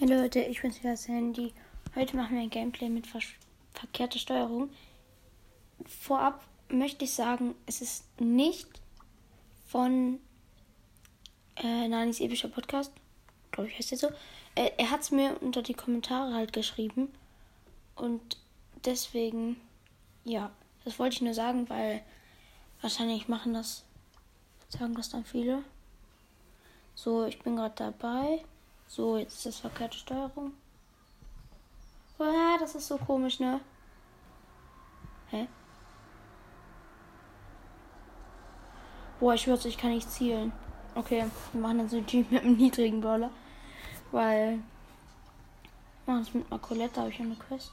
Hey Leute, ich bin's wieder Sandy. Heute machen wir ein Gameplay mit ver verkehrter Steuerung. Vorab möchte ich sagen, es ist nicht von äh, Nanis epischer Podcast. Glaube ich, heißt der so. Äh, er hat es mir unter die Kommentare halt geschrieben. Und deswegen, ja, das wollte ich nur sagen, weil wahrscheinlich machen das, sagen das dann viele. So, ich bin gerade dabei. So, jetzt ist das verkehrte Steuerung. Ah, das ist so komisch, ne? Hä? Boah, ich schwör's, ich kann nicht zielen. Okay, wir machen dann so ein Team mit einem niedrigen Brawler. Weil. Wir machen es mit Macoletta, habe ich eine Quest.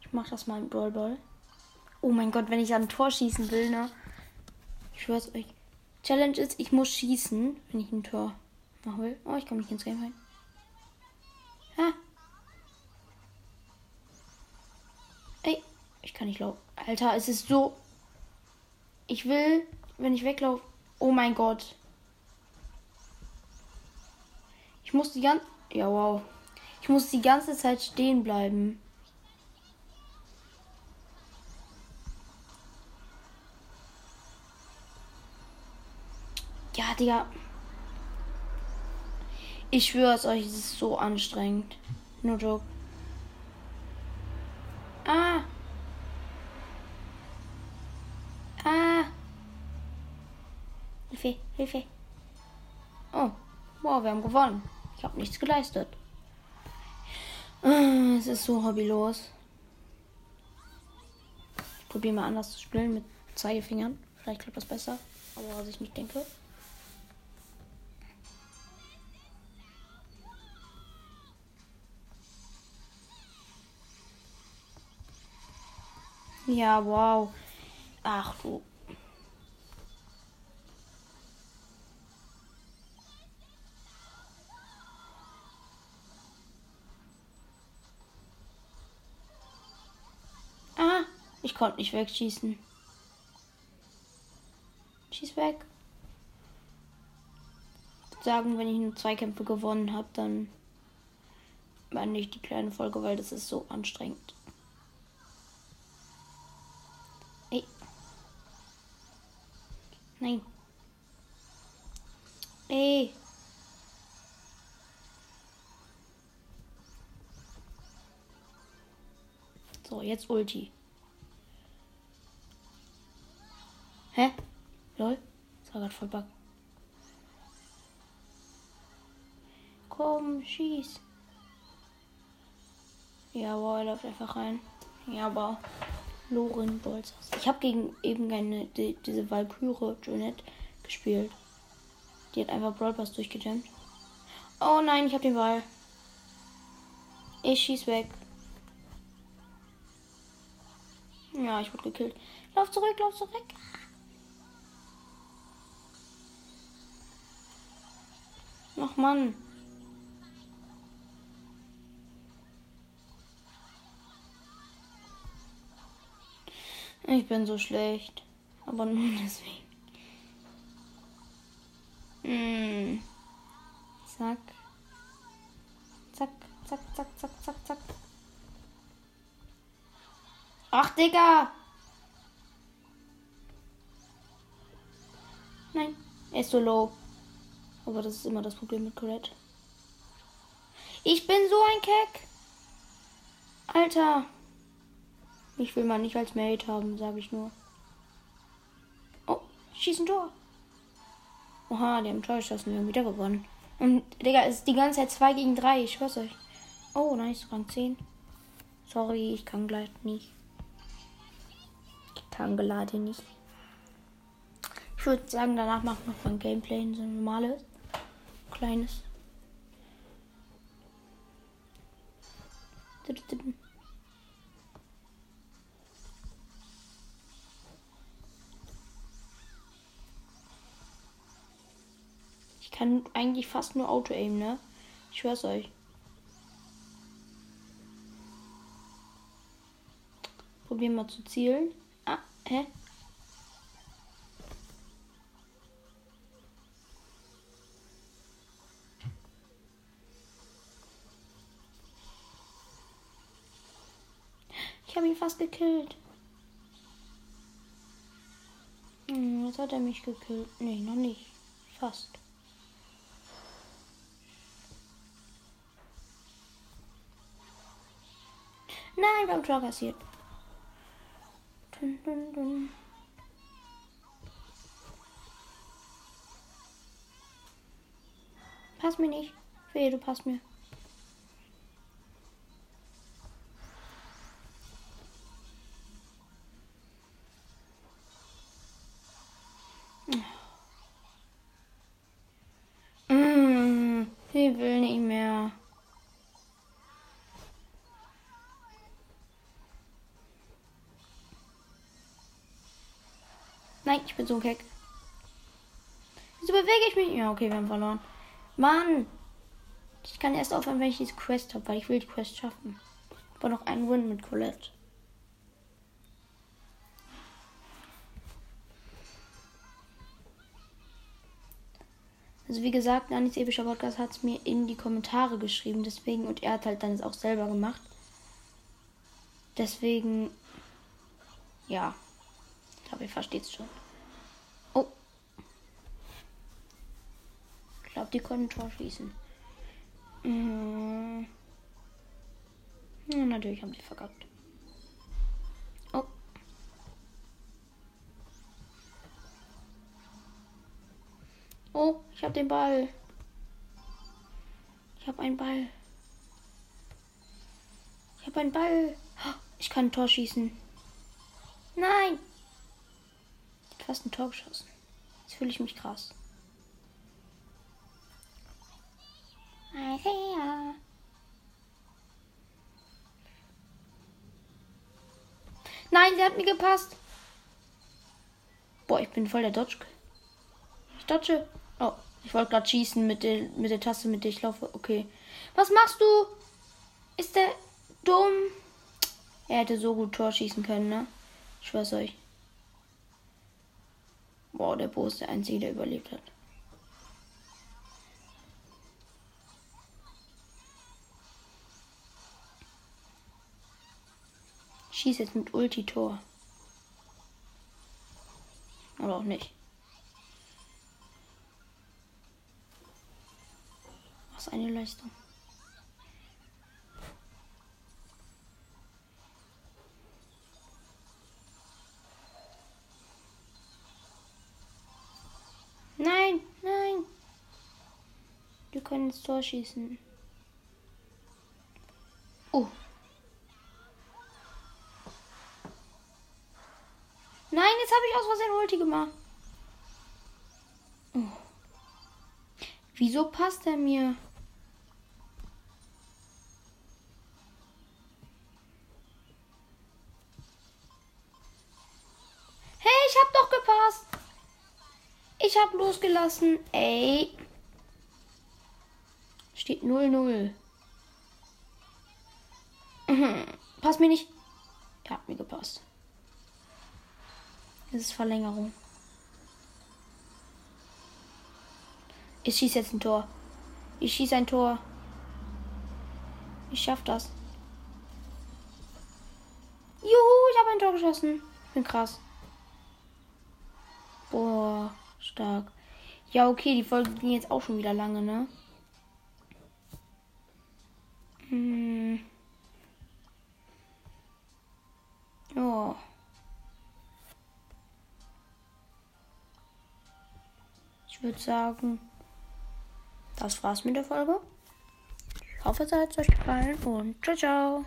Ich mach das mal im Brawl Ball. Oh mein Gott, wenn ich an ein Tor schießen will, ne? Ich schwör's euch. Challenge ist, ich muss schießen, wenn ich ein Tor machen will. Oh, ich komme nicht ins Game rein. Ha. Ey, ich kann nicht laufen. Alter, es ist so. Ich will, wenn ich weglaufe. Oh mein Gott. Ich muss die ganze. Ja, wow. Ich muss die ganze Zeit stehen bleiben. Ja, Digga. Ich schwöre es euch, es ist so anstrengend. Nur Joke. Ah. Ah. Hilfe, Hilfe. Oh, wow, wir haben gewonnen. Ich habe nichts geleistet. Ah, es ist so hobbylos. Ich probiere mal anders zu spielen mit Zeigefingern. Vielleicht klappt das besser. Aber was ich nicht denke. Ja, wow. Ach du. Ah, ich konnte nicht wegschießen. Schieß weg. Sagen, wenn ich nur zwei Kämpfe gewonnen habe, dann meine ich die kleine Folge, weil das ist so anstrengend. Nein. Ey. So, jetzt Ulti. Hä? Lol. Das war gerade voll Bug. Komm, schieß. Ja, wow, er läuft einfach rein. Ja, aber. Loren Bolzers. Ich habe gegen eben eine, die, diese Valkyrie Jonette gespielt. Die hat einfach Brawl Pass durchgejammt. Oh nein, ich habe den Ball. Ich schieß weg. Ja, ich wurde gekillt. Lauf zurück, lauf zurück. Ach Mann. Ich bin so schlecht. Aber nur deswegen. Hm. Zack. Zack, zack, zack, zack, zack, zack. Ach, Digga! Nein, er ist so low. Aber das ist immer das Problem mit Colette. Ich bin so ein Keck. Alter. Ich will mal nicht als Mate haben, sage ich nur. Oh, schießen Tor. Oha, die haben Torgeschossen, wir haben wieder gewonnen. Und, Digga, es ist die ganze Zeit 2 gegen 3, ich schwör's euch. Oh, nice, Rang 10. Sorry, ich kann gleich nicht. Ich kann gerade nicht. Ich würde sagen, danach machen wir noch ein Gameplay, so ein normales. Kleines. Ich kann eigentlich fast nur Auto-Aim, ne? Ich schwör's euch. Probieren mal zu zielen. Ah, hä? Ich habe ihn fast gekillt. Hm, jetzt hat er mich gekillt. Nee, noch nicht. Fast. Nein, wir haben Tor kassiert. Dun, dun, dun. Pass mir nicht. Wehe, du passt mir. Mm, ich will nicht mehr. Nein, ich bin so keck. Wieso bewege ich mich? Ja, okay, wir haben verloren. Mann! Ich kann erst aufhören, wenn ich diese Quest habe, weil ich will die Quest schaffen. Aber noch einen Win mit Colette. Also wie gesagt, Nanis epischer Podcast hat es mir in die Kommentare geschrieben, deswegen, und er hat halt dann es auch selber gemacht. Deswegen, ja, glaube, ihr versteht es schon. Oh. Ich glaube, die können Tor schießen. Mhm. Ja, natürlich haben sie verkackt. Oh. Oh, ich habe den Ball. Ich habe einen Ball. Ich habe einen Ball. Ich kann ein Tor schießen. Nein. Fast ein Tor geschossen. Jetzt fühle ich mich krass. Isaiah. Nein, sie hat mir gepasst. Boah, ich bin voll der Dodge. Ich dodge. Oh, ich wollte gerade schießen mit der, mit der Taste, mit der ich laufe. Okay. Was machst du? Ist der dumm? Er hätte so gut Tor schießen können, ne? Ich schwör's euch. Boah, der Bo ist der Einzige, der überlebt hat. Schieß jetzt mit Ulti Tor. Oder auch nicht. Was eine Leistung. Können ins Tor schießen. Oh. Nein, jetzt habe ich aus Versehen Ulti gemacht. Oh. Wieso passt er mir? Hey, ich hab doch gepasst. Ich hab losgelassen. Ey. Steht 0-0. Mhm. Passt mir nicht. Er hat mir gepasst. Das ist Verlängerung. Ich schieße jetzt ein Tor. Ich schieße ein Tor. Ich schaff das. Juhu, ich habe ein Tor geschossen. Ich bin krass. Boah, stark. Ja, okay, die Folge ging jetzt auch schon wieder lange, ne? Ich würde sagen, das war's mit der Folge. Ich hoffe, es hat euch gefallen und ciao, ciao.